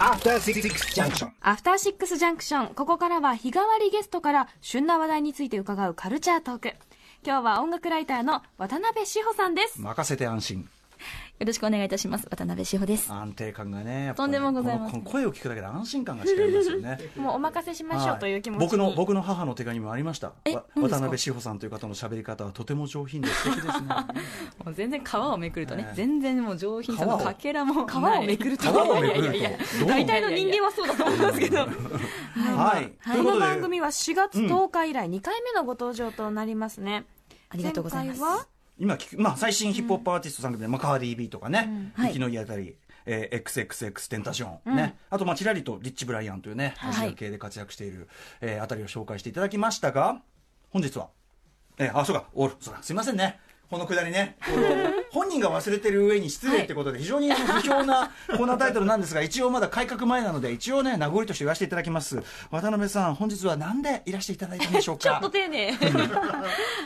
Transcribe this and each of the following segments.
アフターシックスジャンクションアフターシックスジャンクション。ここからは日替わりゲストから旬な話題について伺うカルチャートーク。今日は音楽ライターの渡辺志保さんです。任せて安心よろしくお願いいたします。渡辺志保です。安定感がねやっぱりとんでもございませんこのこの声を聞くだけで安心感が違いますよね。もうお任せしましょうという気持ちに。僕の僕の母の手紙もありました。渡辺志保さんという方の喋り方はとても上品で素敵ですね。もう全然皮をめくるとね、ええ。全然もう上品さ皮を？のかけらも。皮をめくると？皮をめくると？いやいやいやどう？大体の人間はそうだと思いますけど。はい。この番組は4月10日以来2回目のご登場となりますね。ありがとうございます。前回は今聞く、まあ、最新ヒップホップアーティストさん組で、まあ、カーディー・ビーとかね、はい。生きのいあたり、えー、XXX テンタション、ね、あと、まあ、ちらりとリッチ・ブライアンというね、アジア系で活躍している、えーあたりを紹介していただきましたが、本日は、えーあ、そうか、おそうだ、すいませんね。このくだりね、本人が忘れてる上に失礼ってことで、非常にあの不評なコーナータイトルなんですが、一応まだ改革前なので、一応ね、名残として言わせていただきます。渡辺さん、本日は何でいらしていただいたんでしょうか？ちょっと丁寧。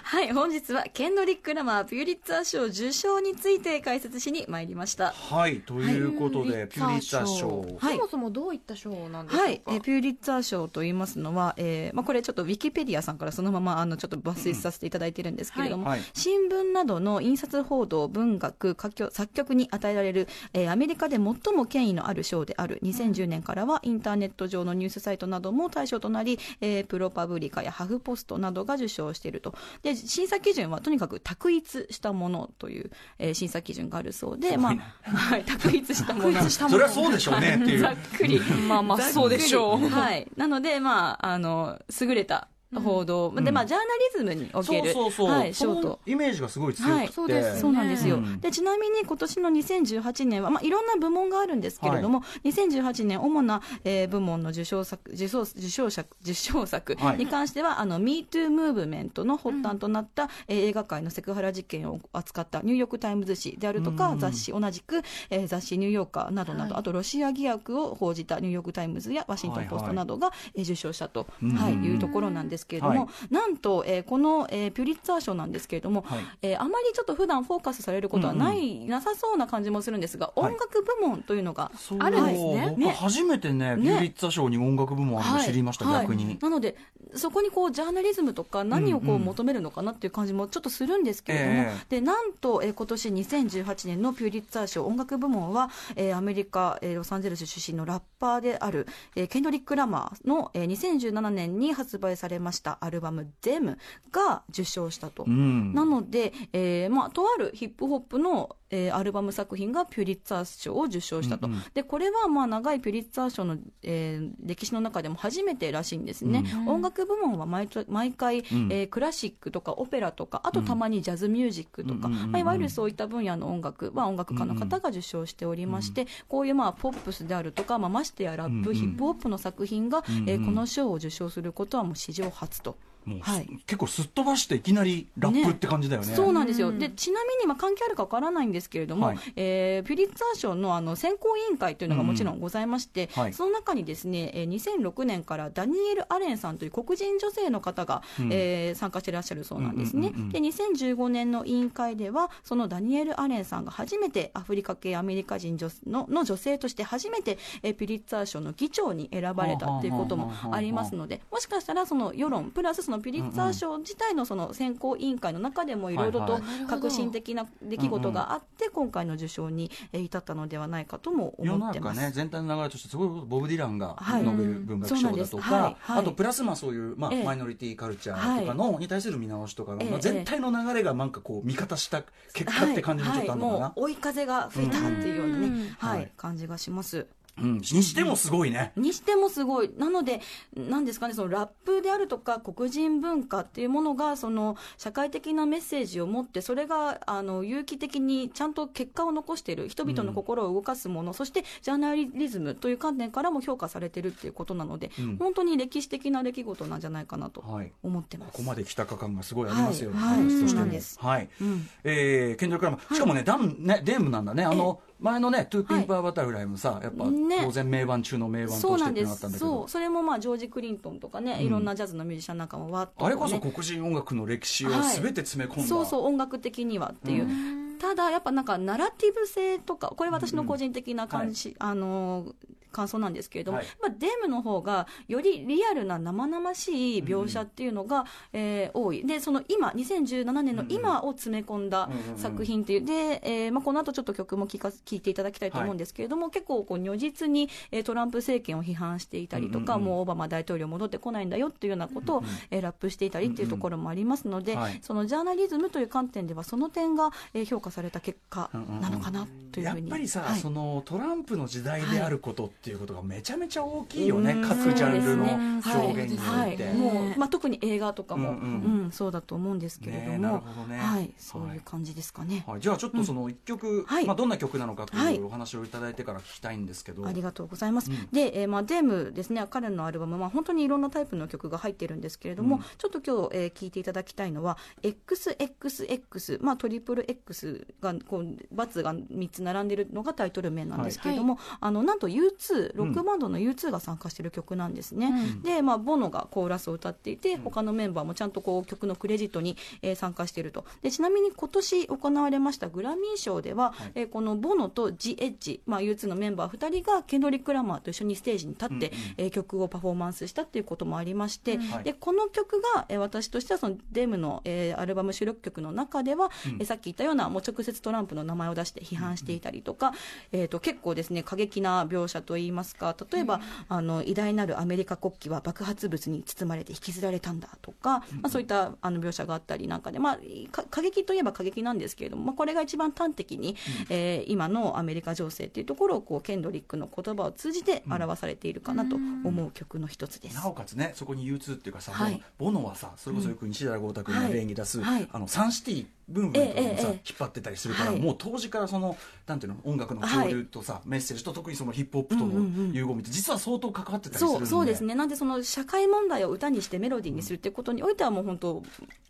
はい、本日はケンドリック・ラマーピューリッツァー賞受賞について解説しに参りました。はい、ということで、ピューリッツァー賞。はいそもそもどういった賞なんでしょうか、はい、えーピューリッツァー賞と言いますのは、えーまあ、これちょっとウィキペディアさんからそのままあのちょっと抜粋させていただいてるんですけれども、新聞などの印刷報道、文学、歌曲作曲に与えられる、えーアメリカで最も権威のある賞である。2010年からはインターネット上のニュースサイトなども対象となり、えープロパブリカやハフポストなどが受賞していると。で審査基準はとにかく択一したものという、えー審査基準があるそうで、まあ はい、択一したもの。それはそうでしょうねっていうざっ。くり。まあまあそうでしょう。はい。なので、まあ、あの、優れた報道、で、まあ、ジャーナリズムにおける、はい、その賞と。イメージがすごい強くて、はい、そうです。そうなんですよ、うん。でちなみに今年の2018年は、まあ、いろんな部門があるんですけれども、2018年、主な、えー部門の受賞作受賞受賞作受賞作はい。に関しては、あの MeToo ムーブメントの発端となった、えー映画界のセクハラ事件を扱ったニューヨーク・タイムズ紙であるとか、雑誌、同じく、えー雑誌ニューヨーカーなどなど、あとロシア疑惑を報じたニューヨーク・タイムズやワシントン・ポストなどが、えー受賞したと、はいいうところなんですけれども、はい。なんと、えーこの、えーピュリッツァー賞なんですけれども、はい。えーあまりちょっと普段フォーカスされることはない、なさそうな感じもするんですが、はい。音楽部門というのがあるんですね。僕初めてね、ね。ピューリッツァ賞に音楽部門あるの知りました、はい。逆に。はいなので、そこにこうジャーナリズムとか、何をこうんううん。求めるのかなっていう感じもちょっとするんですけれども、ええ。でなんと、えー今年2018年のピューリッツァー賞音楽部門は、えーアメリカ、えーロサンゼルス出身のラッパーである、えーケンドリック・ラマーの、えー2017年に発売されましたアルバム、デムが受賞したと。うんなので、えーまあ、とあるヒップホップの、えーアルバム作品がピューリッツァー賞を受賞したと、うんうん。でこれはまあ長いピューリッツァー賞の、えー歴史の中でも初めてらしいんですね、音楽部門は毎と毎回、えークラシックとかオペラとか、あとたまにジャズミュージックとか、うんうんうんうん。まあ、いわゆるそういった分野の音楽は音楽家の方が受賞しておりまして、こういうまあポップスであるとか、まあ、ましてやラップ、うんうん。ヒップホップの作品が、んうん。えーこの賞を受賞することはもう史上初と。もうはい。結構すっ飛ばしていきなりラップって感じだよね。そうなんですよ、でちなみにまあ関係あるかわからないんですけれども、はい。えーピュリッツァー賞のあの選考委員会というのがもちろんございまして、うんはい。その中にですね、えー2006年からダニエル・アレンさんという黒人女性の方が、うん。えー参加していらっしゃるそうなんですね、うんうんうんうんで2015年の委員会では、そのダニエル・アレンさんが初めてアフリカ系アメリカ人女のの女性として初めて、えーピュリッツァー賞の議長に選ばれたということもありますので、もしかしたらその世論、プラスそのピュリッツァー賞自体のその選考委員会の中でもいろいろと革新的な出来事があって、今回の受賞にえー至ったのではないかとも思ってます。中ね全体の流れとしてすごいボブ・ディランがはい。ノーベル文学賞だとそうなんです。はかい。はい。あとプラスまあそういうまあええ。マイノリティカルチャーとかのに対する見直しとかのええ。まあ全体の流れがなんかこう味方した結果って感じもちょっとあるのかな。はい。もう追い風が吹いたっていうようなね、うん。はい、はい。感じがします。うん。にしてもすごいね。にしてもすごい、なので、なんですかね、そのラップであるとか、黒人文化っていうものが、その社会的なメッセージを持って、それがあの有機的にちゃんと結果を残している、人々の心を動かすもの、そしてジャーナリズムという観点からも評価されてるっていうことなので、うん。本当に歴史的な出来事なんじゃないかなとはい。思ってます。ここまで来たか感がすごいありますよね、はい。はい話としてもそうなんです。はい、うん。えー、ケンドリック・ラマー、しかもね、 DAMNね、 DAMNなんだね、あの、前のね、 To Pimp a Butterfly もさ、やっぱ、ね当然名盤中の名盤そうなんでとしてってなったんだす。けど。そう、、それもまあジョージ・クリントンとかね、いろんなジャズのミュージシャンなんかもわっと、ね、あれこそ黒人音楽の歴史をはいすべて詰め込んだ、そうそう音楽的にはっていう、ただやっぱなんかナラティブ性とかこれ私の個人的な感じ、あのー感想なんですけれども、はい。やっぱデームの方がよりリアルな生々しい描写っていうのが、えー多い。でその今2017年の今を詰め込んだうんうん作品っていうで、えーまあ、この後ちょっと曲も聞か聞いていただきたいと思うんですけれども、結構こう如実に、えートランプ政権を批判していたりとか、うんうんうん。もうオバマ大統領戻ってこないんだよっていうようなことを、えーラップしていたりっていうところもありますので、はい。そのジャーナリズムという観点ではその点が、えー評価された結果なのかなというやっふうに。ぱりさ、はい。そのトランプの時代であることっていうことがめちゃめちゃ大きいよね、うん。各ジャンルの表現にはおいて。い、もう、まあ、特に映画とかも、ううん。んそうだと思うんですけれどねなるも、ほどね。はい、そういう感じですかね。はい、じゃあちょっとその一曲、はい。まあ、どんな曲なのかとはい。いうお話をいただいてから聞きたいんですけど、ありがとうございます。うん。で、えーまあ、デームですね、彼のアルバム、まあ、本当にいろんなタイプの曲が入ってるんですけれども、うん。ちょっと今日、えー聞いていただきたいのは、XXX、まあ、トリプル X が、こう、バツが3つ並んでるのがタイトル名なんですけれども、あの、なんと U2、ロックバンドの U2 が参加してる曲なんですね。うん。で、まあ、ボノがコーラスを歌っていて、他のメンバーもちゃんとこう曲のクレジットに、えー参加していると。で、ちなみに今年行われましたグラミー賞では、はい。えーこのボノとジ・エッジ、まあ、U2 のメンバー2人がケンドリック・ラマーと一緒にステージに立って、うんうん。えー曲をパフォーマンスしたっていうこともありまして、はい。でこの曲が、えー私としてはそのデムの、えーアルバム収録曲の中では、うん。えーさっき言ったようなもう直接トランプの名前を出して批判していたりとか、えー、と結構ですね過激な描写といいますか例えば、あの偉大なるアメリカ国旗は爆発物に包まれて引きずられたんだとか、まあ、そういったあの描写があったりなんかで、まあ、か過激といえば過激なんですけれども、まあ、これが一番端的に、えー今のアメリカ情勢っていうところをこうケンドリックの言葉を通じて表されているかなと思う曲の一つです。なおかつねそこに U2 っていうかさ、はい。ボノはさそれこそよく西田豪太君が例に出す、はいはい。あのサンシティブームとかもさ、ええええ引っ張ってたりするから、はい。もう当時からそのなんていうの音楽の潮流とさ、メッセージと特にそのヒップホップとうんうんうん。の融合みって実は相当関わってたりするんで。そうそうですね、なんでその社会問題を歌にしてメロディーにするっていうことにおいては、もう本当、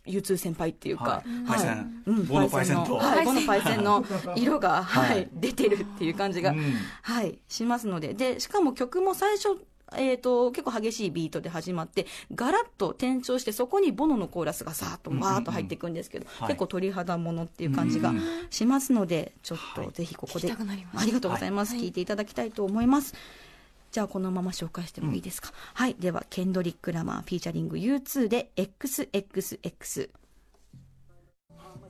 U2 先輩っていうか、はい。パイセン。ボノパイセンと。はい、ボノパイセンの 色が、はいはい、出てるっていう感じが、うん。はい、しますので、でしかも曲も最初、えー、と結構激しいビートで始まってガラッと転調してそこにボノのコーラスがさーっとわーっと入っていくんですけど、はい。結構鳥肌ものっていう感じがうんしますのでちょっはい。とぜひここ聞で、ありがとうございます、はい。聞いていただきたいと思います。じゃあこのまま紹介してもいいですか、はい。ではケンドリック・ラマーフィーチャリング U2 で XXX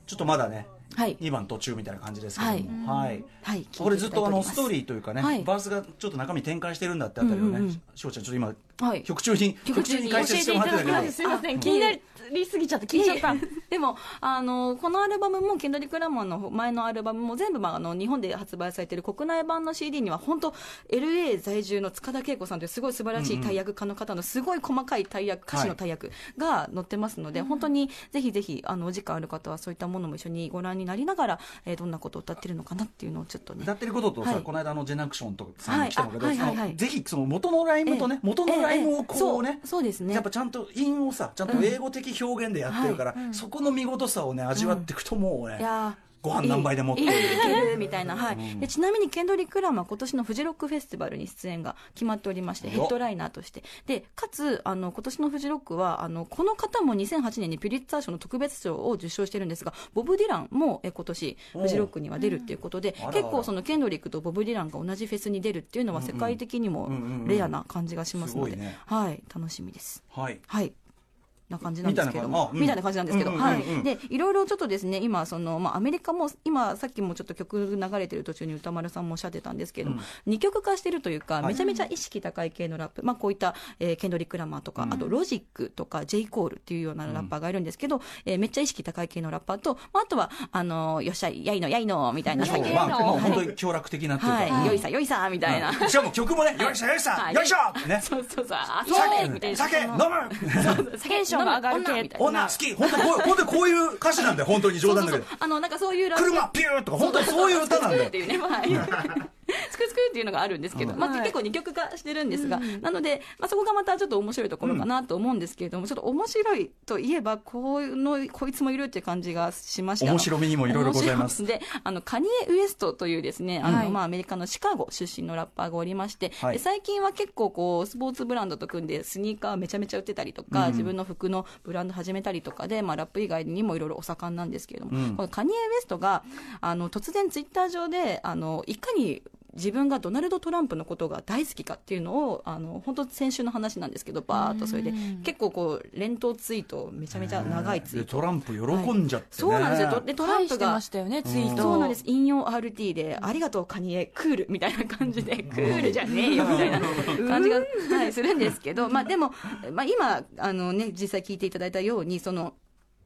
ちょっとまだねはい。2番途中みたいな感じですけども。はい、はい。これずっとあのストーリーーというかね、はい。バースがちょっと中身展開してるんだってあたりをね、うんうんうん。翔ちゃんちょっと今はい。曲中に曲中に。解説してもらってたけど教えていただきます。すいません。気になりすぎちゃって聞いちゃった。でもあのこのアルバムもケンドリック・ラマーの前のアルバムも全部、まあ、あの日本で発売されている国内版の CD には本当 LA 在住の塚田恵子さんというすごい素晴らしい大役家の方のすごい細かい大役歌詞の大役が載ってますので、本当にぜひぜひあのお時間ある方はそういったものも一緒にご覧になりながら、えーどんなことを歌ってるのかなっていうのをちょっとね歌ってることとさ、はい。この間あのジェナクションとさんに来たのけど、はいはい。はいはいぜひその元のライムとね、ええ。元のライムをこうね、ええそうですね。やっぱちゃんと韻をさちゃんと英語的表現でやってるから、そこの見事さをね味わっていくともうね、いやーご飯何杯でもっていけるみたいな、はい。でちなみにケンドリック・ラマー今年のフジロックフェスティバルに出演が決まっておりましてヘッドライナーとして。でかつあの今年のフジロックはあのこの方も2008年にピュリッツァー賞の特別賞を受賞してるんですがボブ・ディランもえ今年フジロックには出るっていうことであらあら。結構そのケンドリックとボブ・ディランが同じフェスに出るっていうのは世界的にもうんうんうん。うんレアな感じがしますので、はい。楽しみです。はい。はい。な感じなんですけども、みみたいな感じなんですけど、うんはいうんうん。うん。で、いろいろちょっとですね、今、その、まあ、アメリカも、今、さっきもちょっと曲流れてる途中に歌丸さんもおっしゃってたんですけども、二極化してるというか、はい。めちゃめちゃ意識高い系のラップ、まあ、こういった、えーケンドリック・ラマーとか、あと、ロジックとか、ジェイ・コールっていうようなラッパーがいるんですけど、えーめっちゃ意識高い系のラッパーと、まあ、あとは、あの、よっしゃい、やいの、やいの、みたいな、まあもう本当はに強楽的なっていうか、はい、よいさ、よいさ、みたいな。うん。しかも曲もねよいしょよいしょ、はい。よいしょね。そうそうそう、あ、そうみたい酒な。酒飲む。テンションが上がる系女みたいな女好き。本当こう 本当にこういう歌詞なんだよ本当に冗談だけど。そうそう。そうあのなんかそういう車ピューとか本当にそういう歌なんだよ。っていうね、はい。スクスクっていうのがあるんですけど、うん。まあ、はい。結構二極化してるんですが、うんなので、まあ、そこがまたちょっと面白いところかなと思うんですけれども、ちょっと面白いといえばこうのこいつもいるっていう感じがしました面白みにもいろいろございます。で あのカニエ・ウエストというですねあの、はい。まあ、アメリカのシカゴ出身のラッパーがおりまして、はい。で最近は結構こうスポーツブランドと組んでスニーカーめちゃめちゃ売ってたりとか、うん。自分の服のブランド始めたりとかで、まあ、ラップ以外にもいろいろお盛んなんですけれども、うん。このカニエ・ウエストがあの突然ツイッター上であのいかに自分がドナルド・トランプのことが大好きかっていうのをあの本当先週の話なんですけどバーっとそれでうん。結構こう連投ツイートめちゃめちゃ長いツイート。でトランプ喜んじゃってね、そうなんですよ。でトランプがましたよねツイート。そうなんです。引用 RT で、ありがとうカニエクールみたいな感じで、クールじゃねえよみたいな感じが、はい、するんですけど、まあ、でも、まあ、今あの、ね、実際聞いていただいたようにその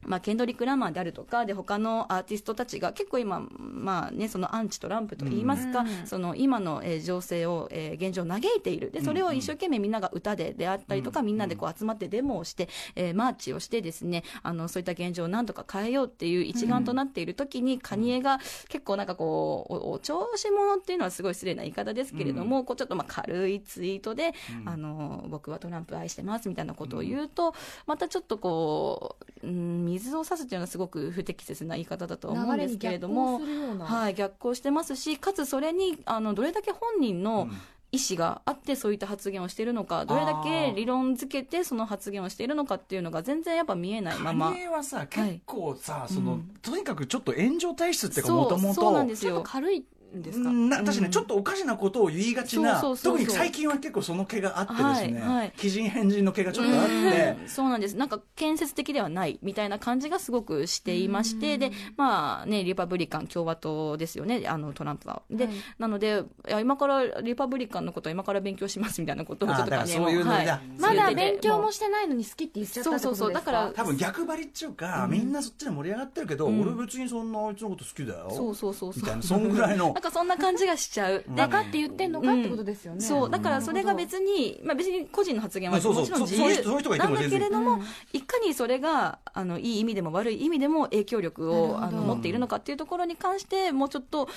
まあ、ケンドリック・ラマーであるとかで他のアーティストたちが結構今、まあね、そのアンチトランプといいますか、うん。その今の、えー情勢を、えー現状嘆いている。でそれを一生懸命みんなが歌でであったりとか、みんなでこう集まってデモをして、えーマーチをしてですねあのそういった現状をなんとか変えようっていう一丸となっている時に、カニエが結構なんかこうおお調子者っていうのはすごい失礼な言い方ですけれども、こうちょっとまあ軽いツイートで、あの僕はトランプ愛してますみたいなことを言うと、またちょっとこう、うん、水を差すっていうのはすごく不適切な言い方だと思うんですけれども。はい、逆行してますし、かつそれにあのどれだけ本人の意思があって、そういった発言をしているのか、どれだけ理論付けて、その発言をしているのかっていうのが、全然やっぱ見えないままカニ。エはさ結構さ、そのうんとにかくちょっと炎上体質っていうかもともそうなんとですよ軽いんですか？な確かにうん。ちょっとおかしなことを言いがちな、そうそうそうそう。特に最近は結構その毛があってですね、はいはい。鬼人変人の毛がちょっとあって、うんそうなんです。なんか建設的ではないみたいな感じがすごくしていまして、でまあねリパブリカン共和党ですよねあのトランプは。で、はい。なのでいや今からリパブリカンのことは今から勉強しますみたいなことをちょっとからねそういうのもだまだ勉強もうしてないのに好きって言っちゃったってことですかそうそうそう。だから多分逆張りっちゅうか、みんなそっちで盛り上がってるけど、うん。俺別にそんなあいつのこと好きだよ。そうそうそうそう。みたいなそんぐらいの かそんな感じがしちゃう、で分かって言ってんのかってことですよね、そう。だからそれが別に、まあ、別に個人の発言はもちろん自そうそういう人そういう人がいて由なんだけれども、うんいかにそれがあのいい意味でも悪い意味でも影響力をあの持っているのかっていうところに関してもうちょっと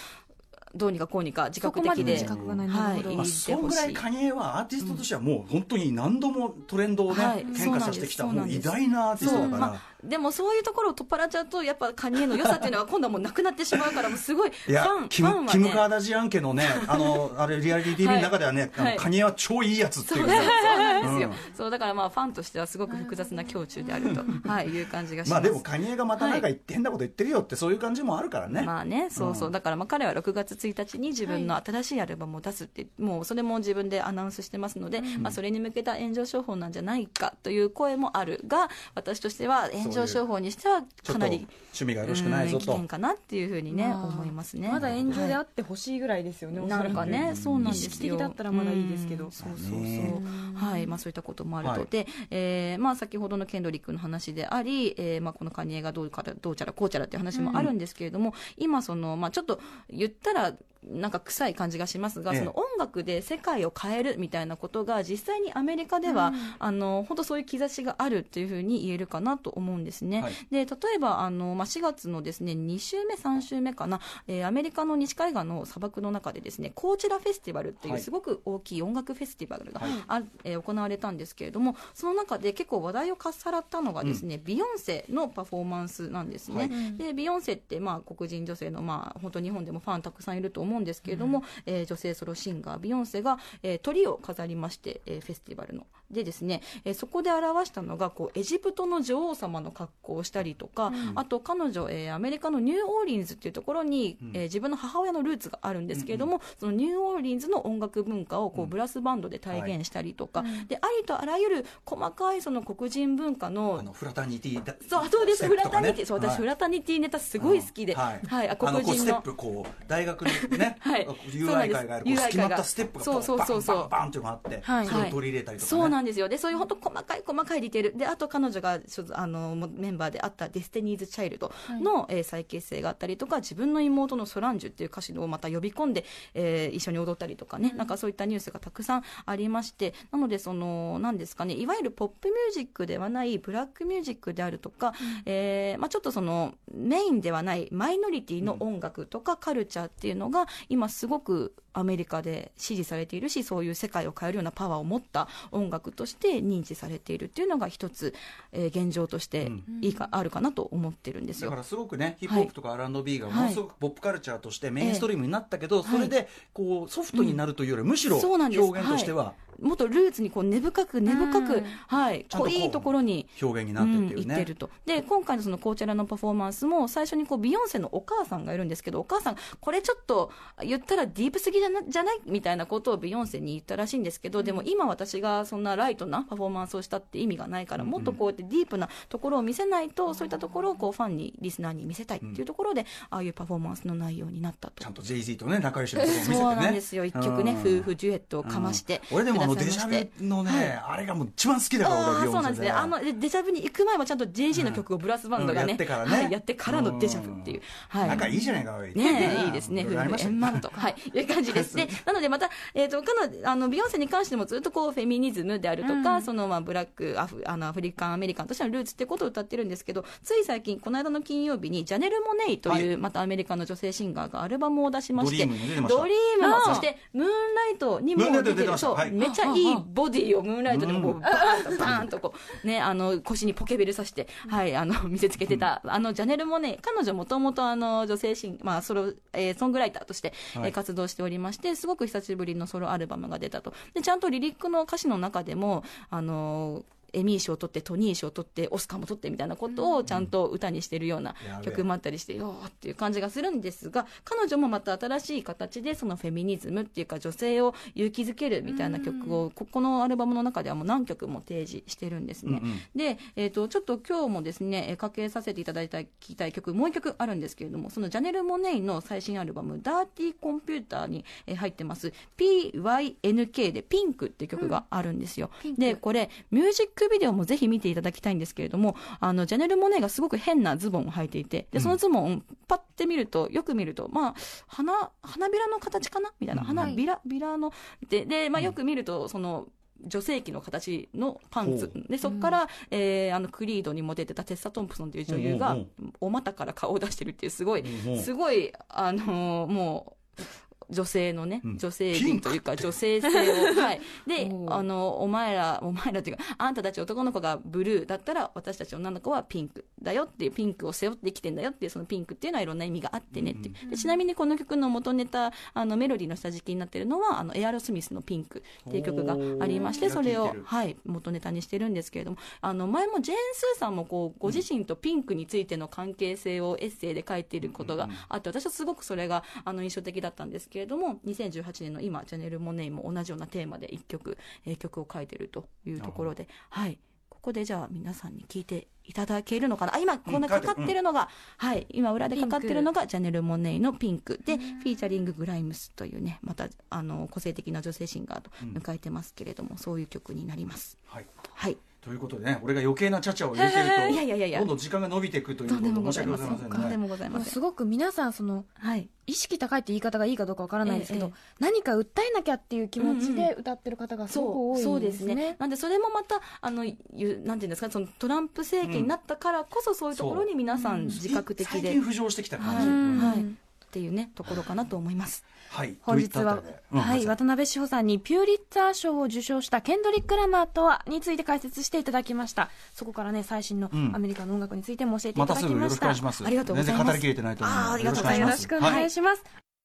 どうにかこうにか自覚的で。そこまでの自覚がない。ないまあ、そんぐらい。カニエはアーティストとしてはもう本当に何度もトレンドをね、はい。変化させてきたもう偉大なアーティストだから、でもそういうところを取っ払っちゃうとやっぱカニエの良さっていうのは今度はもうなくなってしまうからもうすごいフいやァンキムファンはね。キムカーダジアン家のね、あの、あれ、リアリティ TV の中ではね、はい。カニエは超いいやつっていううね、そそうなんですよ、うん。そうだからまあファンとしてはすごく複雑な胸中であると、はい、いう感じがします。まあでもカニエがまたなんか変なこと言ってるよって、そういう感じもあるからね。まあね、そうそう、うんだからまあ彼は6月1日に自分の新しいアルバムを出すって、もうそれも自分でアナウンスしてますので、まあ、それに向けた炎上商法なんじゃないかという声もあるが、私としては炎上商法にしてはかなり。趣味がよろしくないぞとうん危険。かなっていうふうにね、まあ思いますね。まだ炎上であはってほしいぐらいですよね、いおそらくなんかね、そうなんですよ。意識的だったらまだいいですけどうんそうそうそう。ねはい、まあそういったこともあると。はいで、えーまあ先ほどのケンドリックの話であり、えーまあこのカニエがどうから、どうちゃらこうちゃらっていう話もあるんですけれども、今その、まあちょっと言ったら、なんか臭い感じがしますが、ええ。その音楽で世界を変えるみたいなことが実際にアメリカでは、あの本当そういう兆しがあるっていうふうに言えるかなと思うんですね。はい。で例えばあの、まあ、4月のですね2週目、3週目かな、えーアメリカの西海岸の砂漠の中でですねコーチェラフェスティバルっていはい。うすごく大きい音楽フェスティバルが、はい。あえー行われたんですけれどもその中で結構話題をかっさらったのがですね、ビヨンセのパフォーマンスなんですね。はい。でビヨンセって、まあ、黒人女性の、まあ、本当日本でもファンたくさんいると思うんですけれども、えー女性ソロシンガービヨンセが、えー、鳥を飾りまして、えーフェスティバルの。でですね、えーそこで表したのがこうエジプトの女王様の格好をしたりとか、あと彼女、えーアメリカのニューオーリンズっていうところに、えー自分の母親のルーツがあるんですけれども、そのニューオーリンズの音楽文化をこうブラスバンドで体現したりとか、でありとあらゆる細かいその黒人文化の fraternity だそうそうです、 fraternity、そう私、はい。 fraternity ネタすごい好きで、はい。はい、あ黒人の。こうステップこう大学にね、はい。友愛会があるこうったステップがこそうそうそうそう。バンバンバンっていうのがあって、はい。それを取り入れたりとか、ね。そうなんですよ。でそういう本当細かい細かいディテール。であと彼女があの元メンバーであったデスティニーズ・チャイルドの、えー再結成があったりとか自分の妹のソランジュっていう歌手をまた呼び込んで、えー一緒に踊ったりとかね、なんかそういったニュースがたくさんありまして。なのでそのなんですかね。いわゆるポップミュージックではないブラックミュージックであるとか、えーまあ、ちょっとそのメインではないマイノリティの音楽とかカルチャーっていうのが、今すごくアメリカで支持されているしそういう世界を変えるようなパワーを持った音楽として認知されているっていうのが一つ、えー現状としていいか、あるかなと思ってるんですよ。だからすごくねヒップホップとか R&B がものすごくポップカルチャーとしてメインストリームになったけど、それでこうソフトになるというよりむしろそうなん表現としては。もっとルーツにこう根深く根深く、うん。はい、濃いところに表現になってってる。と。で今回のそのコーチェラのパフォーマンスも最初にこうビヨンセのお母さんがいるんですけどお母さんこれちょっと言ったらディープすぎじゃなじゃない？みたいなことをビヨンセに言ったらしいんですけどでも今私がそんなライトなパフォーマンスをしたって意味がないからもっとこうやってディープなところを見せないとそういったところをこうファンにリスナーに見せたいっていうところでああいうパフォーマンスの内容になったとちゃんと Jay-Z とね仲良しのところを見せてねそうなんですよ一曲ねうん夫婦デュエットをかましてうん俺でもあのデジャブのね、あれがもう一番好きだからああ俺そうなんですね。あのでデジャブに行く前もちゃんと JG の曲をブラスバンドがね、うんやってからねはい、やってからのデジャブっていう。はい。仲いいじゃないかねえ、いいですね。夫婦円満と。はい。いう感じです。で、なのでまた、えっ、と、彼女、あの、ビヨンセに関してもずっとこう、フェミニズムであるとか、その、まあ、ブラック、アフ、あの、アフリカンアメリカンとしてのルーツってことを歌ってるんですけど、つい最近、この間の金曜日に、ジャネル・モネイという、はい。またアメリカの女性シンガーがアルバムを出しまして、ドリームもそして、ムーンライトにも出てる、そう、はい。めっちゃいいボディをムーンライトでこう、バーンと、バーンとこう、ね、あの、腰にポケベルさして、はい、あの、見せつけてた、あの、ジャネルもね、彼女もともとあの、女性シン、まあ、ソロ、えーソングライターとして、え活動しておりまして、すごく久しぶりのソロアルバムが出たと。で、ちゃんとリリックの歌詞の中でも、もあのエミー賞を取って、トニー賞を取って、オスカーも取ってみたいなことをちゃんと歌にしてるような曲もあったりして、よーっていう感じがするんですが、彼女もまた新しい形でそのフェミニズムっていうか女性を勇気づけるみたいな曲を、ここのアルバムの中ではもう何曲も提示してるんですね。うんうん。で、えっ、と、ちょっと今日もですね、えーかけさせていただいた、聞きたい曲、もう一曲あるんですけれども、そのジャネル・モネイの最新アルバム、ダーティーコンピューターに、えー入ってます、PYNK でピンクっていう曲があるんですよ。で、これ、ミュージックビデオもぜひ見ていただきたいんですけれども、あの、ジャネル・モネイがすごく変なズボンを履いていて、で、そのズボン、パッて見ると、よく見ると、まあ、花、花びらの形かな？みたいな、花びら、びらの、で、で、まあ、よく見ると、その、女性器の形のパンツ。ほ。で、そこから、えーあの、クリードにも出てたテッサ・トンプソンという女優がお股から顔を出してるっていう、すごいすごい、あのーもう、女性のね、うん。女性ピンク美というか、女性性を、はい。であの、お前ら、お前らっていうか、あんたたち男の子がブルーだったら、私たち女の子はピンクだよっていう、ピンクを背負ってきてんだよっていう、そのピンクっていうのはいろんな意味があってねって。いう。でちなみにこの曲の元ネタ、あの、メロディーの下敷きになってるのは、あの、エアロスミスのピンクっていう曲がありまして、それをはい、元ネタにしてるんですけれども、あの、前もジェーン・スーさんもこう、ご自身とピンクについての関係性をエッセイで書いていることがあって、私はすごくそれが、あの、印象的だったんですけれども、2018年の今、ジャネル・モネイも同じようなテーマで一曲、えー曲を書いてるというところで、はい。ここでじゃあ皆さんに聞いていただけるのかな？あ、今、こんなかかってるのが、はい、今裏でかかってるのがジャネル・モネイのピンク。で、フィーチャリング・グライムスというね、また、あの、個性的な女性シンガーと迎えてますけれども、そういう曲になります。はい。はい。ということでね俺が余計なちゃちゃを入れてるといやいやいやいや。どんどん時間が伸びていくということで申しござい訳ございませんません。とんでねもございません。すごく皆さんそのはい。意識高いって言い方がいいかどうかわからないですけど、ええ何か訴えなきゃっていう気持ちうんで歌ってる方がすごくそう、多いそうでんですすね。ね。なんで、それもまた、あの、ゆなんていうんですか、そのトランプ政権になったからこそ、そういうところに皆さん自覚的で、最近浮上してきた感じ、はいっていうね、ところかなと思います。はい。本日は、はい、渡辺志保さんにピューリッツァー賞を受賞したケンドリック・ラマーとはについて解説していただきました。そこからね、最新のうん。アメリカの音楽についても教えていまただきました。たすぐよろしくお願いします。ありがとうございます。ありがとうございます語りきれてないと思うので。あーありがとうごよろざいます。しくお願いします。